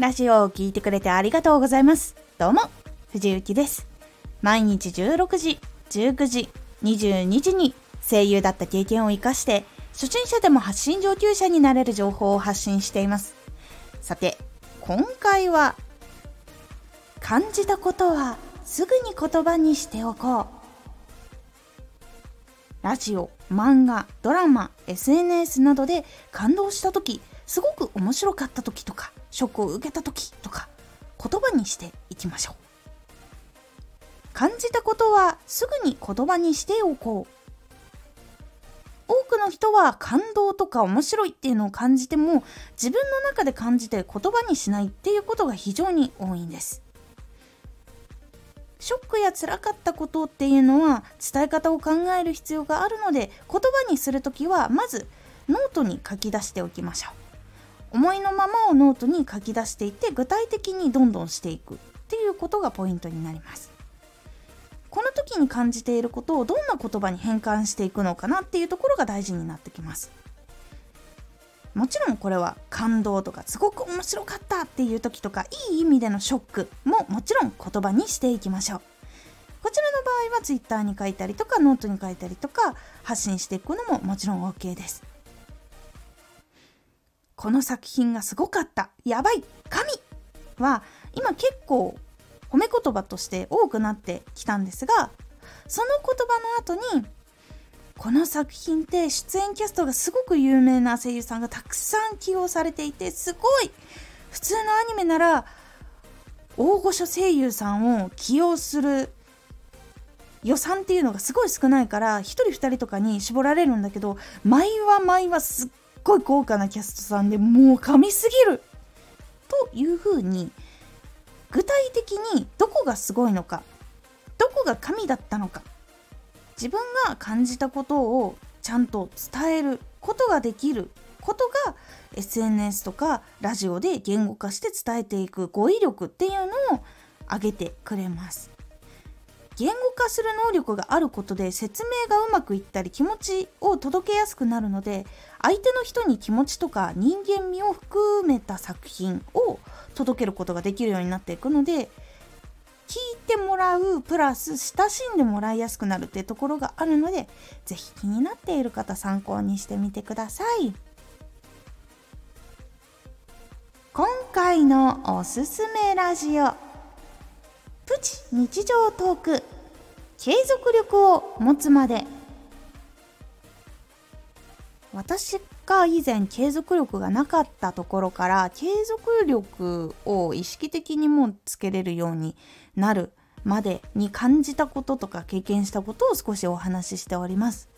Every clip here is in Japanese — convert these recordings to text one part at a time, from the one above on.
ラジオを聴いてくれてありがとうございます。どうも、藤幸です。毎日16時、19時、22時に声優だった経験を活かして、初心者でも発信上級者になれる情報を発信しています。さて、今回は、感じたことはすぐに言葉にしておこう。ラジオ、漫画、ドラマ、SNS などで感動した時、すごく面白かった時とか、ショックを受けた時とか、言葉にしていきましょう。感じたことはすぐに言葉にしておこう。多くの人は感動とか面白いっていうのを感じても自分の中で感じて言葉にしないっていうことが非常に多いんです。ショックや辛かったことっていうのは伝え方を考える必要があるので言葉にする時はまずノートに書き出しておきましょう思いのままをノートに書き出していって具体的にどんどんしていくっていうことがポイントになります。この時に感じていることをどんな言葉に変換していくのかなっていうところが大事になってきます。もちろんこれは感動とかすごく面白かったっていう時とかいい意味でのショックももちろん言葉にしていきましょう。こちらの場合は Twitter に書いたりとかノートに書いたりとか発信していくのももちろん OK です。この作品がすごかった。やばい。神。は今結構褒め言葉として多くなってきたんですがその言葉の後にこの作品って出演キャストがすごく有名な声優さんがたくさん起用されていてすごい。普通のアニメなら大御所声優さんを起用する予算っていうのがすごい少ないから1人2人とかに絞られるんだけど毎話毎話すっごい豪華なキャストさんでもう神すぎる。というふうに具体的にどこがすごいのか。どこが神だったのか。自分が感じたことをちゃんと伝えることができる。ことが SNS とかラジオで言語化して伝えていく語彙力っていうのを上げてくれます。言語化する能力があることで説明がうまくいったり気持ちを届けやすくなるので相手の人に気持ちとか人間味を含めた作品を届けることができるようになっていくので聞いてもらうプラス親しんでもらいやすくなるっていうところがあるので是非気になっている方参考にしてみてください。今回のおすすめラジオ。プチ日常トーク継続力を持つまで私が以前継続力がなかったところから継続力を意識的にもつけれるようになるまでに感じたこととか経験したことを少しお話ししております。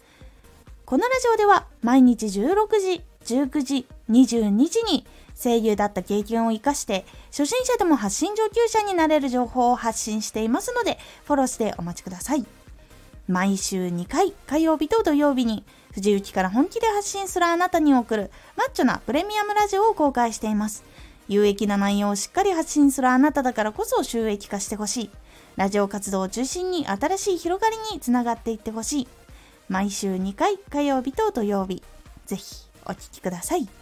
このラジオでは毎日16時、19時、22時に声優だった経験を生かして初心者でも発信上級者になれる情報を発信していますのでフォローしてお待ちください。毎週2回火曜日と土曜日に藤雪から本気で発信するあなたに送るマッチョなプレミアムラジオを公開しています。有益な内容をしっかり発信するあなただからこそ収益化してほしい。ラジオ活動を中心に新しい広がりにつながっていってほしい。毎週2回火曜日と土曜日。ぜひお聴きください。